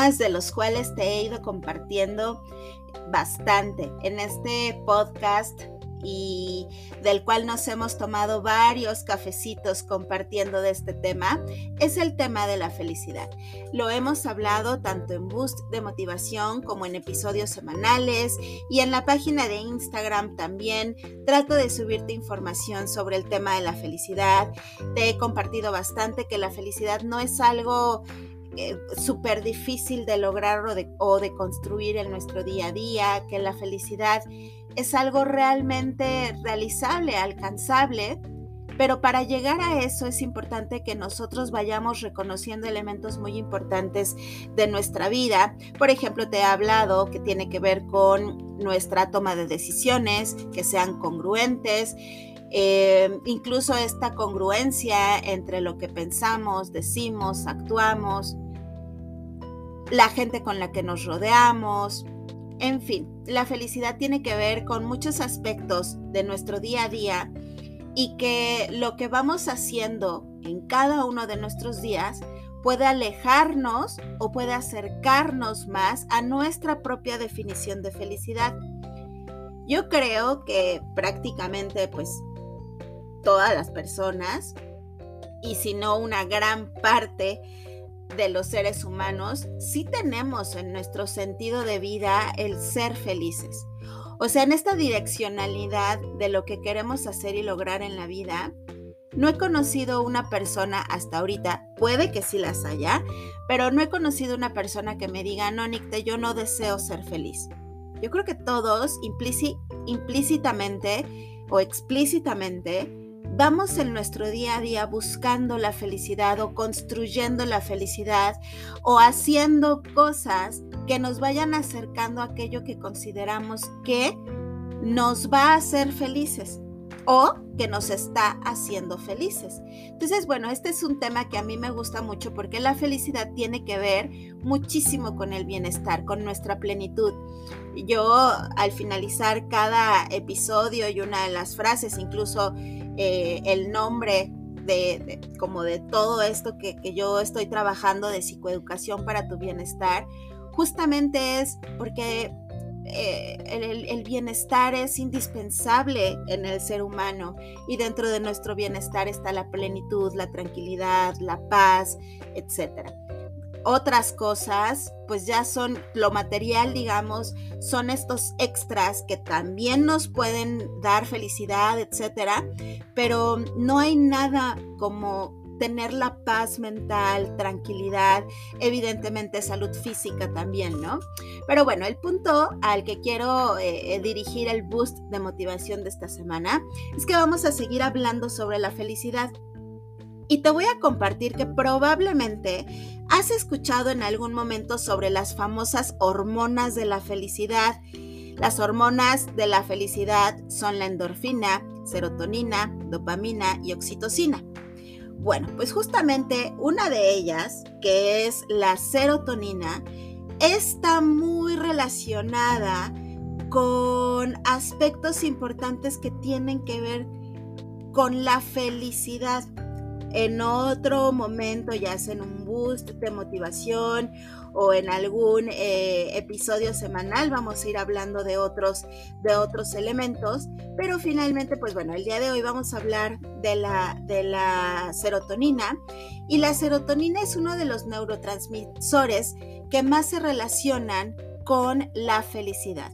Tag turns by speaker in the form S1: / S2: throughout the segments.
S1: De los cuales te he ido compartiendo bastante en este podcast y del cual nos hemos tomado varios cafecitos compartiendo de este tema, es el tema de la felicidad. Lo hemos hablado tanto en Boost de Motivación como en episodios semanales y en la página de Instagram también. Trato de subirte información sobre el tema de la felicidad. Te he compartido bastante que la felicidad no es algo eh, súper difícil de lograr o de, o de construir en nuestro día a día, que la felicidad es algo realmente realizable, alcanzable, pero para llegar a eso es importante que nosotros vayamos reconociendo elementos muy importantes de nuestra vida. Por ejemplo, te he hablado que tiene que ver con nuestra toma de decisiones, que sean congruentes, eh, incluso esta congruencia entre lo que pensamos, decimos, actuamos, la gente con la que nos rodeamos, en fin, la felicidad tiene que ver con muchos aspectos de nuestro día a día y que lo que vamos haciendo en cada uno de nuestros días puede alejarnos o puede acercarnos más a nuestra propia definición de felicidad. Yo creo que prácticamente pues todas las personas y si no una gran parte de los seres humanos, sí tenemos en nuestro sentido de vida el ser felices. O sea, en esta direccionalidad de lo que queremos hacer y lograr en la vida, no he conocido una persona hasta ahorita, puede que sí las haya, pero no he conocido una persona que me diga, no, Nick, yo no deseo ser feliz. Yo creo que todos implícitamente o explícitamente vamos en nuestro día a día buscando la felicidad o construyendo la felicidad o haciendo cosas que nos vayan acercando a aquello que consideramos que nos va a hacer felices o que nos está haciendo felices. Entonces, bueno, este es un tema que a mí me gusta mucho porque la felicidad tiene que ver muchísimo con el bienestar, con nuestra plenitud. Yo al finalizar cada episodio y una de las frases, incluso eh, el nombre de, como de todo esto que, yo estoy trabajando de psicoeducación para tu bienestar, justamente es porque eh, el, bienestar es indispensable en el ser humano y dentro de nuestro bienestar está la plenitud, la tranquilidad, la paz, etcétera otras cosas, pues ya son lo material, digamos, son estos extras que también nos pueden dar felicidad, etcétera, pero no hay nada como tener la paz mental, tranquilidad, evidentemente salud física también, ¿no? Pero bueno, el punto al que quiero eh, eh, dirigir el boost de motivación de esta semana es que vamos a seguir hablando sobre la felicidad. Y te voy a compartir que probablemente has escuchado en algún momento sobre las famosas hormonas de la felicidad. Las hormonas de la felicidad son la endorfina, serotonina, dopamina y oxitocina. Bueno, pues justamente una de ellas, que es la serotonina, está muy relacionada con aspectos importantes que tienen que ver con la felicidad en otro momento, ya sea en un boost de motivación o en algún eh, episodio semanal, vamos a ir hablando de otros, de otros elementos. Pero finalmente, pues bueno, el día de hoy vamos a hablar de la, de la serotonina. Y la serotonina es uno de los neurotransmisores que más se relacionan con la felicidad.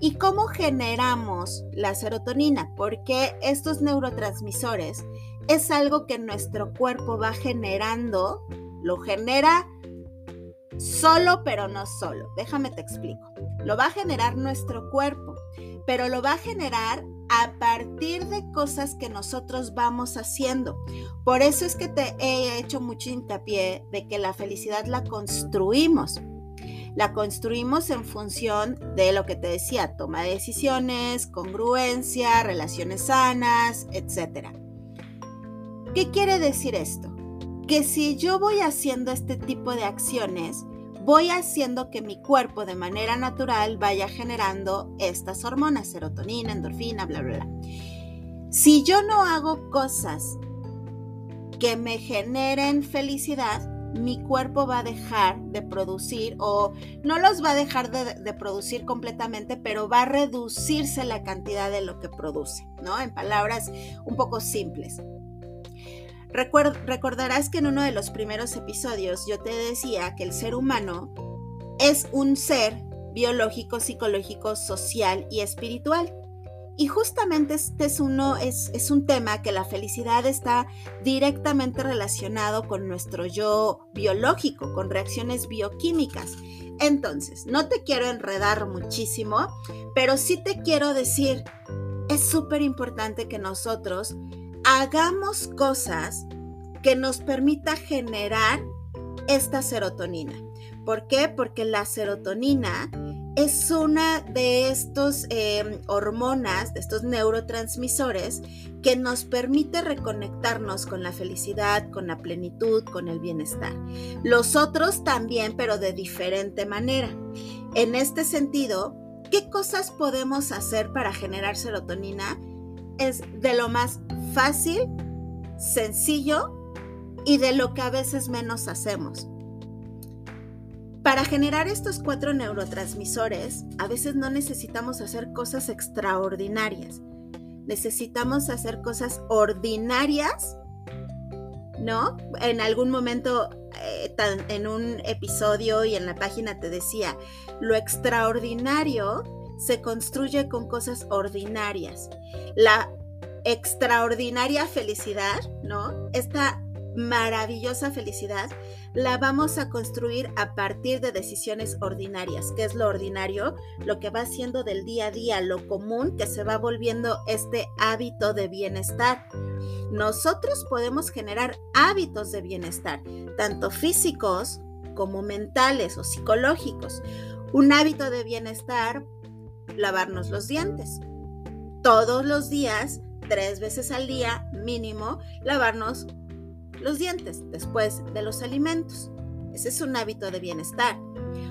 S1: ¿Y cómo generamos la serotonina? Porque estos neurotransmisores es algo que nuestro cuerpo va generando, lo genera solo pero no solo. Déjame te explico. Lo va a generar nuestro cuerpo, pero lo va a generar a partir de cosas que nosotros vamos haciendo. Por eso es que te he hecho mucho hincapié de que la felicidad la construimos. La construimos en función de lo que te decía, toma de decisiones, congruencia, relaciones sanas, etcétera. ¿Qué quiere decir esto? Que si yo voy haciendo este tipo de acciones, voy haciendo que mi cuerpo de manera natural vaya generando estas hormonas, serotonina, endorfina, bla, bla, bla. Si yo no hago cosas que me generen felicidad, mi cuerpo va a dejar de producir o no los va a dejar de, producir completamente, pero va a reducirse la cantidad de lo que produce, ¿no? En palabras un poco simples. recordarás que en uno de los primeros episodios yo te decía que el ser humano es un ser biológico, psicológico, social y espiritual. Y justamente este es, uno, es, es un tema que la felicidad está directamente relacionado con nuestro yo biológico, con reacciones bioquímicas. Entonces, no te quiero enredar muchísimo, pero sí te quiero decir, es súper importante que nosotros hagamos cosas que nos permita generar esta serotonina. ¿Por qué? Porque la serotonina es una de estos em, hormonas, de estos neurotransmisores que nos permite reconectarnos con la felicidad, con la plenitud, con el bienestar. Los otros también, pero de diferente manera. En este sentido, ¿qué cosas podemos hacer para generar serotonina? Es de lo más fácil, sencillo y de lo que a veces menos hacemos. Para generar estos cuatro neurotransmisores, a veces no necesitamos hacer cosas extraordinarias. Necesitamos hacer cosas ordinarias, ¿no? En algún momento, eh, en un episodio y en la página te decía, lo extraordinario se construye con cosas ordinarias. La extraordinaria felicidad, ¿no? Esta maravillosa felicidad la vamos a construir a partir de decisiones ordinarias. ¿Qué es lo ordinario? Lo que va siendo del día a día, lo común que se va volviendo este hábito de bienestar. Nosotros podemos generar hábitos de bienestar, tanto físicos como mentales o psicológicos. Un hábito de bienestar, lavarnos los dientes. Todos los días, tres veces al día mínimo, lavarnos los dientes después de los alimentos. Ese es un hábito de bienestar.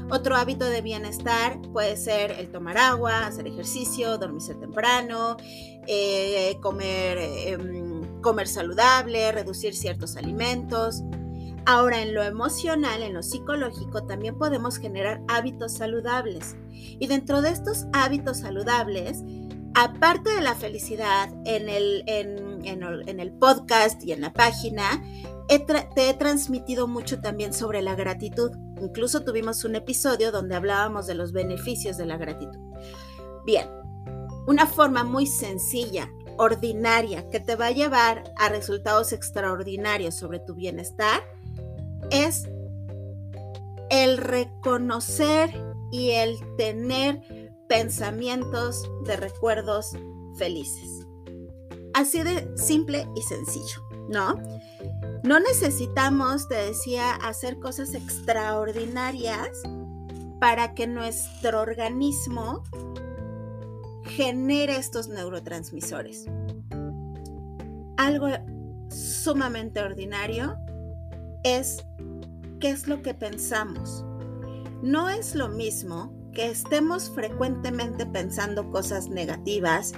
S1: Otro hábito de bienestar puede ser el tomar agua, hacer ejercicio, dormirse temprano, eh, comer, em, comer saludable, reducir ciertos alimentos. Ahora, en lo emocional, en lo psicológico, también podemos generar hábitos saludables. Y dentro de estos hábitos saludables, aparte de la felicidad, en el, el podcast y en la página, te he transmitido mucho también sobre la gratitud. Incluso tuvimos un episodio donde hablábamos de los beneficios de la gratitud. Bien, una forma muy sencilla, ordinaria, que te va a llevar a resultados extraordinarios sobre tu bienestar es el reconocer y el tener pensamientos de recuerdos felices. Así de simple y sencillo, ¿no? No necesitamos, te decía, hacer cosas extraordinarias para que nuestro organismo genere estos neurotransmisores. Algo sumamente ordinario es qué es lo que pensamos. No es lo mismo que estemos frecuentemente pensando cosas negativas,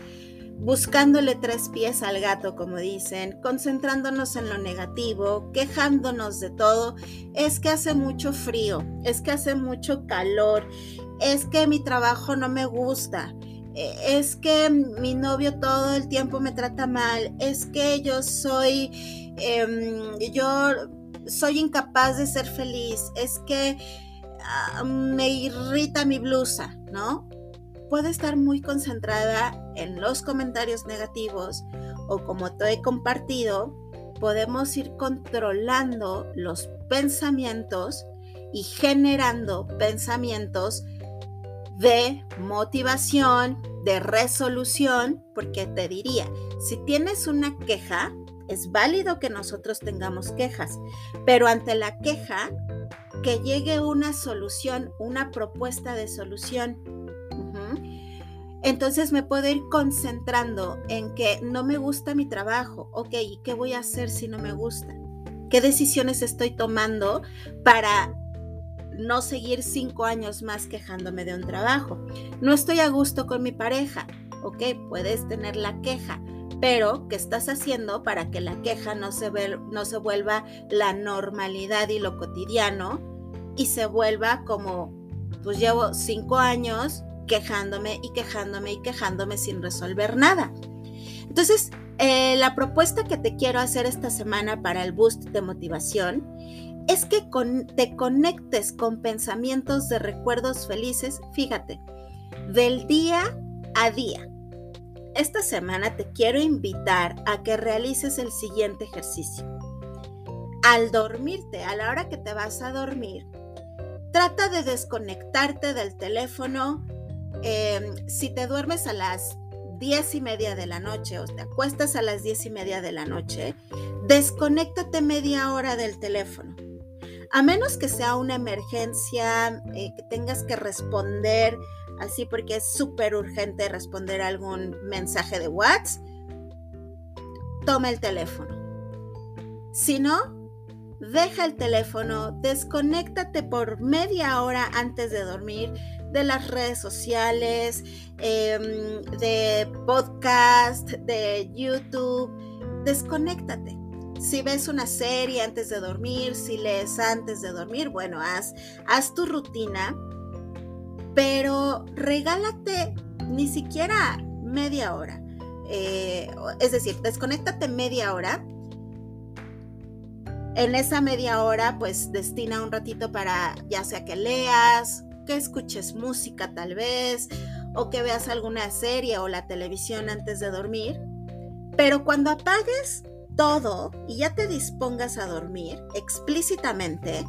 S1: buscándole tres pies al gato, como dicen, concentrándonos en lo negativo, quejándonos de todo, es que hace mucho frío, es que hace mucho calor, es que mi trabajo no me gusta, e, es que mi novio todo el tiempo me trata mal, es que yo soy, em, yo soy incapaz de ser feliz, es que Ah, me irrita mi blusa, ¿no? Puede estar muy concentrada en los comentarios negativos o como te he compartido, podemos ir controlando los pensamientos y generando pensamientos de motivación, de resolución, porque te diría, si tienes una queja, es válido que nosotros tengamos quejas, pero ante la queja que llegue una solución, una propuesta de solución. Entonces me puedo ir concentrando en que no me gusta mi trabajo, ok, ¿y qué voy a hacer si no me gusta? ¿Qué decisiones estoy tomando para no seguir cinco años más quejándome de un trabajo? No estoy a gusto con mi pareja, ok, puedes tener la queja, pero ¿qué estás haciendo para que la queja no se, no se vuelva la normalidad y lo cotidiano y se vuelva como, pues llevo cinco años quejándome y quejándome y quejándome sin resolver nada. Entonces, eh, la propuesta que te quiero hacer esta semana para el boost de motivación es que te conectes con pensamientos de recuerdos felices, fíjate, del día a día. Esta semana te quiero invitar a que realices el siguiente ejercicio. Al dormirte, a la hora que te vas a dormir, trata de desconectarte del teléfono. Em, si te duermes a las diez y media de la noche o te acuestas a las diez y media de la noche, desconéctate media hora del teléfono. A menos que sea una emergencia, eh, que tengas que responder así porque es súper urgente responder algún mensaje de WhatsApp, toma el teléfono. Si no, deja el teléfono, desconéctate por media hora antes de dormir de las redes sociales, em, de podcast, de YouTube. Desconéctate. Si ves una serie antes de dormir, si lees antes de dormir, bueno, haz, haz tu rutina pero regálate ni siquiera media hora. Eh, es decir, desconéctate media hora. En esa media hora, pues destina un ratito para ya sea que leas, que escuches música tal vez, o que veas alguna serie o la televisión antes de dormir. Pero cuando apagues todo y ya te dispongas a dormir explícitamente,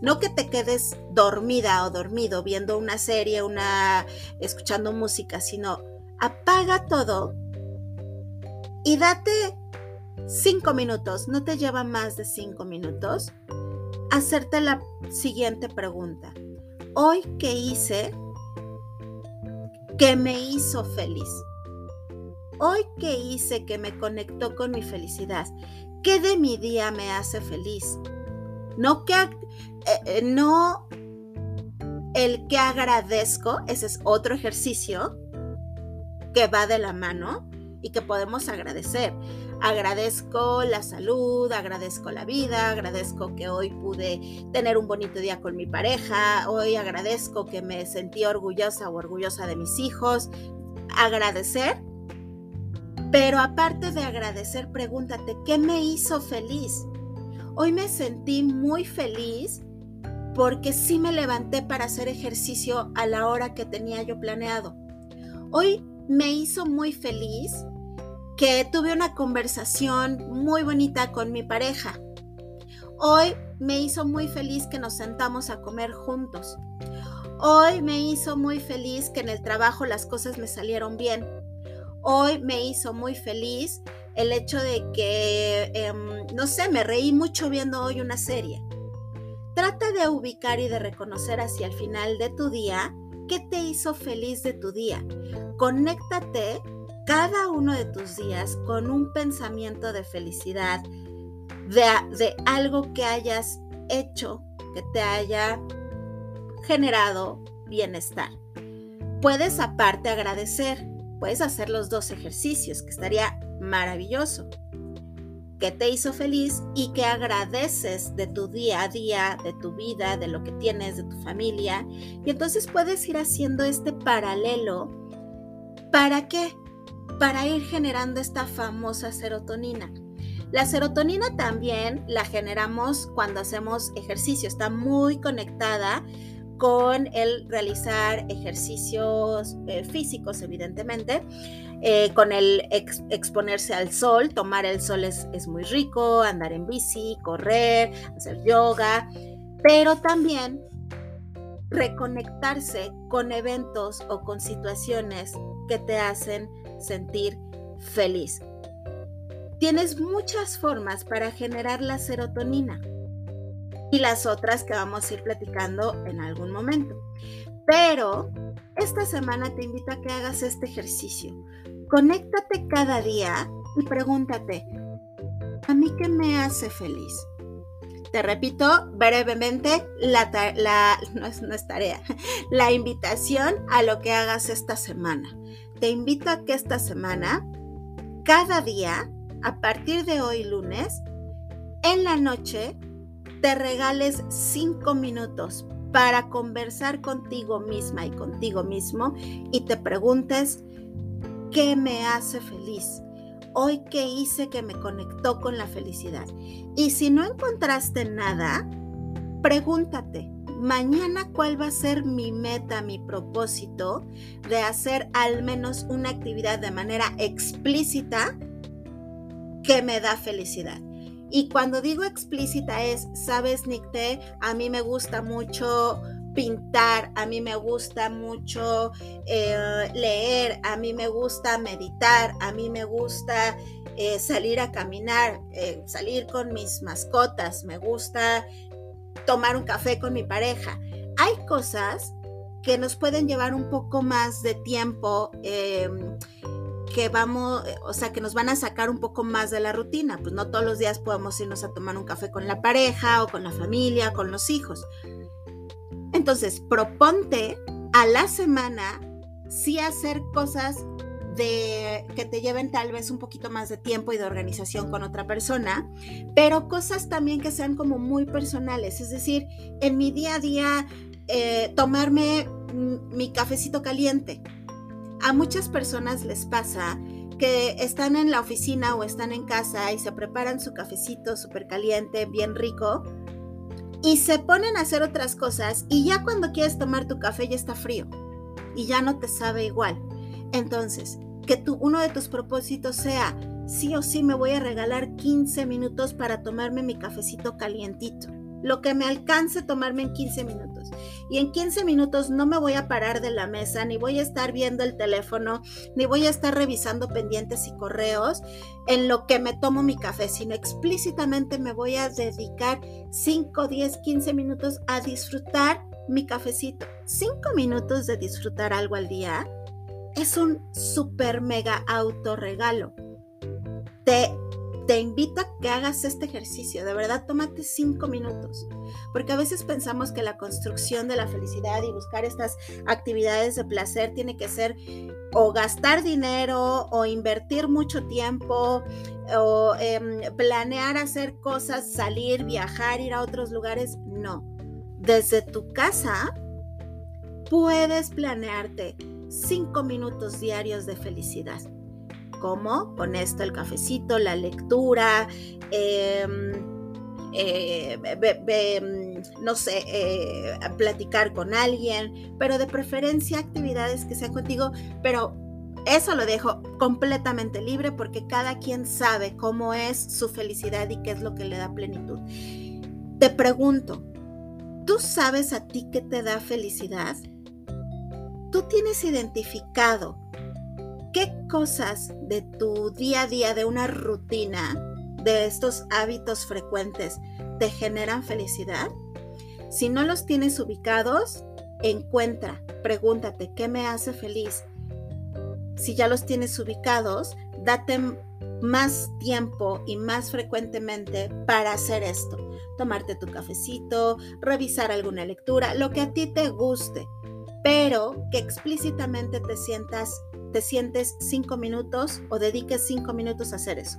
S1: no que te quedes dormida o dormido viendo una serie, una escuchando música, sino apaga todo y date cinco minutos, no te lleva más de cinco minutos, hacerte la siguiente pregunta. Hoy, ¿qué hice que me hizo feliz? Hoy, ¿qué hice que me conectó con mi felicidad? ¿Qué de mi día me hace feliz? No que eh, eh, no el que agradezco, ese es otro ejercicio que va de la mano y que podemos agradecer. Agradezco la salud, agradezco la vida, agradezco que hoy pude tener un bonito día con mi pareja, hoy agradezco que me sentí orgullosa o orgullosa de mis hijos. Agradecer, pero aparte de agradecer, pregúntate, ¿qué me hizo feliz? Hoy me sentí muy feliz porque sí me levanté para hacer ejercicio a la hora que tenía yo planeado. Hoy me hizo muy feliz que tuve una conversación muy bonita con mi pareja. Hoy me hizo muy feliz que nos sentamos a comer juntos. Hoy me hizo muy feliz que en el trabajo las cosas me salieron bien. Hoy me hizo muy feliz el hecho de que, em, no sé, me reí mucho viendo hoy una serie. Trata de ubicar y de reconocer hacia el final de tu día qué te hizo feliz de tu día. Conéctate cada uno de tus días con un pensamiento de felicidad, de, de algo que hayas hecho que te haya generado bienestar. Puedes aparte agradecer, puedes hacer los dos ejercicios, que estaría maravilloso, que te hizo feliz y que agradeces de tu día a día, de tu vida, de lo que tienes, de tu familia. Y entonces puedes ir haciendo este paralelo. ¿Para qué? Para ir generando esta famosa serotonina. La serotonina también la generamos cuando hacemos ejercicio, está muy conectada con el realizar ejercicios eh, físicos, evidentemente, eh, con el exponerse al sol, tomar el sol es, es muy rico, andar en bici, correr, hacer yoga, pero también reconectarse con eventos o con situaciones que te hacen sentir feliz. Tienes muchas formas para generar la serotonina y las otras que vamos a ir platicando en algún momento. Pero esta semana te invito a que hagas este ejercicio. Conéctate cada día y pregúntate, ¿a mí qué me hace feliz? Te repito brevemente, la, no, es, no es tarea, la invitación a lo que hagas esta semana. Te invito a que esta semana cada día, a partir de hoy lunes, en la noche, te regales cinco minutos para conversar contigo misma y contigo mismo y te preguntes, ¿qué me hace feliz? Hoy, ¿qué hice que me conectó con la felicidad? Y si no encontraste nada, pregúntate, mañana cuál va a ser mi meta, mi propósito de hacer al menos una actividad de manera explícita que me da felicidad. Y cuando digo explícita es, sabes, Nicte, a mí me gusta mucho pintar, a mí me gusta mucho eh, leer, a mí me gusta meditar, a mí me gusta eh, salir a caminar, eh, salir con mis mascotas, me gusta tomar un café con mi pareja. Hay cosas que nos pueden llevar un poco más de tiempo, em, que vamos, o sea, que nos van a sacar un poco más de la rutina. Pues no todos los días podemos irnos a tomar un café con la pareja o con la familia, con los hijos. Entonces, proponte a la semana sí hacer cosas de que te lleven tal vez un poquito más de tiempo y de organización con otra persona, pero cosas también que sean como muy personales, es decir, en mi día a día eh, tomarme mi cafecito caliente. A muchas personas les pasa que están en la oficina o están en casa y se preparan su cafecito súper caliente, bien rico, y se ponen a hacer otras cosas y ya cuando quieres tomar tu café ya está frío y ya no te sabe igual. Entonces, que tu, uno de tus propósitos sea, sí o sí me voy a regalar 15 minutos para tomarme mi cafecito calientito. Lo que me alcance tomarme en 15 minutos. Y en 15 minutos no me voy a parar de la mesa, ni voy a estar viendo el teléfono, ni voy a estar revisando pendientes y correos en lo que me tomo mi café, sino explícitamente me voy a dedicar 5, 10, 15 minutos a disfrutar mi cafecito. 5 minutos de disfrutar algo al día es un super mega autorregalo. Te, te invito a que hagas este ejercicio. De verdad, tómate cinco minutos. Porque a veces pensamos que la construcción de la felicidad y buscar estas actividades de placer tiene que ser o gastar dinero o invertir mucho tiempo o em, planear hacer cosas, salir, viajar, ir a otros lugares. No. Desde tu casa puedes planearte cinco minutos diarios de felicidad. ¿Cómo? Con esto el cafecito, la lectura, em, eh, no sé, eh, platicar con alguien, pero de preferencia actividades que sean contigo, pero eso lo dejo completamente libre porque cada quien sabe cómo es su felicidad y qué es lo que le da plenitud. Te pregunto, ¿tú sabes a ti qué te da felicidad? Tú tienes identificado qué cosas de tu día a día, de una rutina, de estos hábitos frecuentes, te generan felicidad? Si no los tienes ubicados, encuentra, pregúntate, ¿qué me hace feliz? Si ya los tienes ubicados, date más tiempo y más frecuentemente para hacer esto. Tomarte tu cafecito, revisar alguna lectura, lo que a ti te guste pero que explícitamente te sientas te sientes cinco minutos o dediques cinco minutos a hacer eso.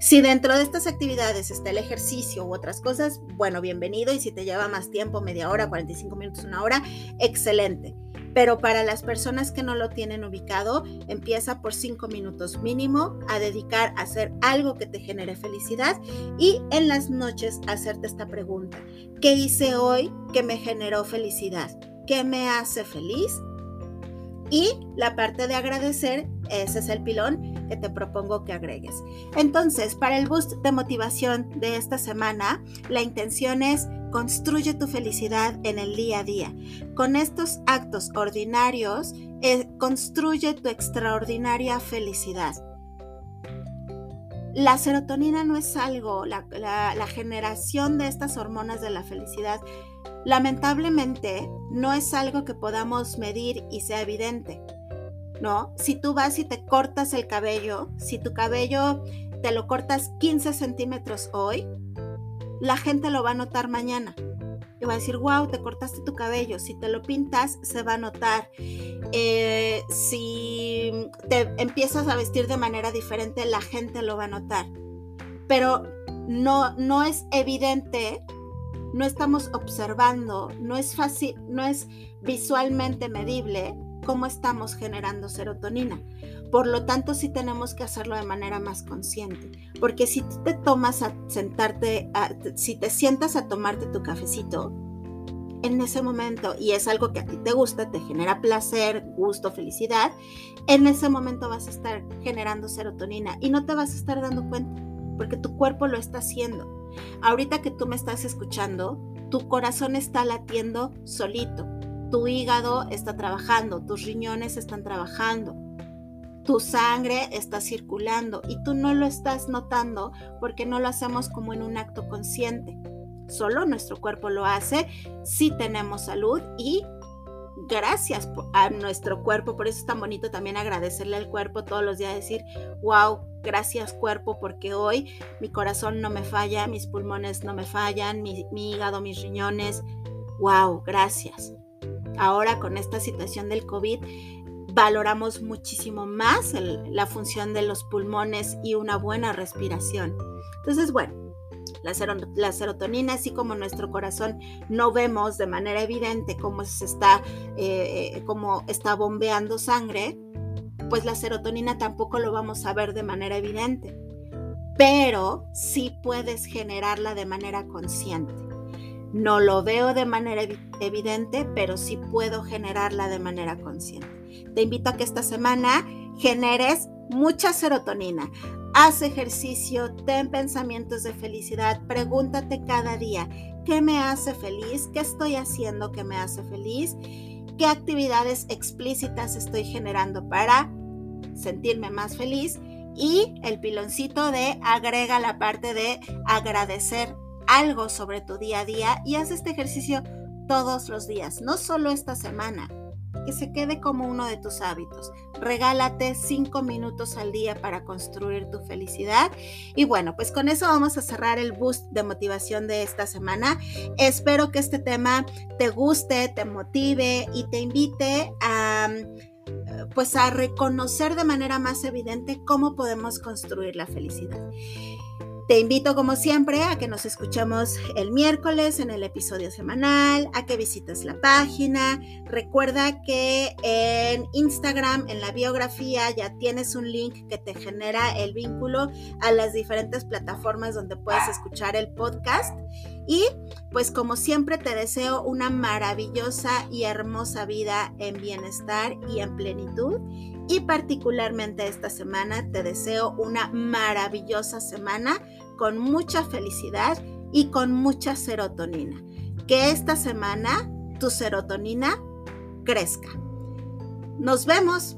S1: Si dentro de estas actividades está el ejercicio u otras cosas, bueno, bienvenido. Y si te lleva más tiempo, media hora, 45 minutos, una hora, excelente. Pero para las personas que no lo tienen ubicado, empieza por cinco minutos mínimo a dedicar a hacer algo que te genere felicidad y en las noches hacerte esta pregunta. ¿Qué hice hoy que me generó felicidad? Qué me hace feliz. Y la parte de agradecer, ese es el pilón que te propongo que agregues. Entonces, para el boost de motivación de esta semana, la intención es construye tu felicidad en el día a día. Con estos actos ordinarios, eh, construye tu extraordinaria felicidad. La serotonina no es algo, la generación de estas hormonas de la felicidad lamentablemente no es algo que podamos medir y sea evidente. ¿No? Si tú vas y te cortas el cabello, si tu cabello te lo cortas 15 centímetros hoy, la gente lo va a notar mañana. y va a decir, wow, te cortaste tu cabello. Si te lo pintas, se va a notar. Eh, si te empiezas a vestir de manera diferente, la gente lo va a notar. Pero no, no es evidente, no estamos observando, no es fácil, no es visualmente medible cómo estamos generando serotonina. Por lo tanto, sí tenemos que hacerlo de manera más consciente, porque si te tomas a sentarte, si te sientas a tomarte tu cafecito, en ese momento, y es algo que a ti te gusta, te genera placer, gusto, felicidad, en ese momento vas a estar generando serotonina y no te vas a estar dando cuenta, porque tu cuerpo lo está haciendo. Ahorita que tú me estás escuchando, tu corazón está latiendo solito, tu hígado está trabajando, tus riñones están trabajando, tu sangre está circulando y tú no lo estás notando porque no lo hacemos como en un acto consciente. Solo nuestro cuerpo lo hace si tenemos salud y gracias a nuestro cuerpo. Por eso es tan bonito también agradecerle al cuerpo todos los días, decir, wow, gracias cuerpo, porque hoy mi corazón no me falla, mis pulmones no me fallan, mi, hígado, mis riñones. Wow, gracias. Ahora con esta situación del COVID, valoramos muchísimo más la función de los pulmones y una buena respiración. Entonces, bueno, la, serotonina, así como nuestro corazón no vemos de manera evidente cómo se está, eh, cómo está bombeando sangre, pues la serotonina tampoco lo vamos a ver de manera evidente. Pero sí puedes generarla de manera consciente. No lo veo de manera evidente, pero sí puedo generarla de manera consciente. Te invito a que esta semana generes mucha serotonina. Haz ejercicio, ten pensamientos de felicidad, pregúntate cada día, ¿qué me hace feliz? ¿Qué estoy haciendo que me hace feliz? ¿Qué actividades explícitas estoy generando para sentirme más feliz? Y el piloncito de agrega la parte de agradecer algo sobre tu día a día y haz este ejercicio todos los días, no solo esta semana que se quede como uno de tus hábitos. Regálate cinco minutos al día para construir tu felicidad. Y bueno, pues con eso vamos a cerrar el boost de motivación de esta semana. Espero que este tema te guste, te motive y te invite a pues a reconocer de manera más evidente cómo podemos construir la felicidad. Te invito como siempre a que nos escuchemos el miércoles en el episodio semanal, a que visites la página. Recuerda que en Instagram, en la biografía, ya tienes un link que te genera el vínculo a las diferentes plataformas donde puedes escuchar el podcast. Y pues como siempre te deseo una maravillosa y hermosa vida en bienestar y en plenitud y particularmente esta semana te deseo una maravillosa semana con mucha felicidad y con mucha serotonina. Que esta semana tu serotonina crezca. Nos vemos.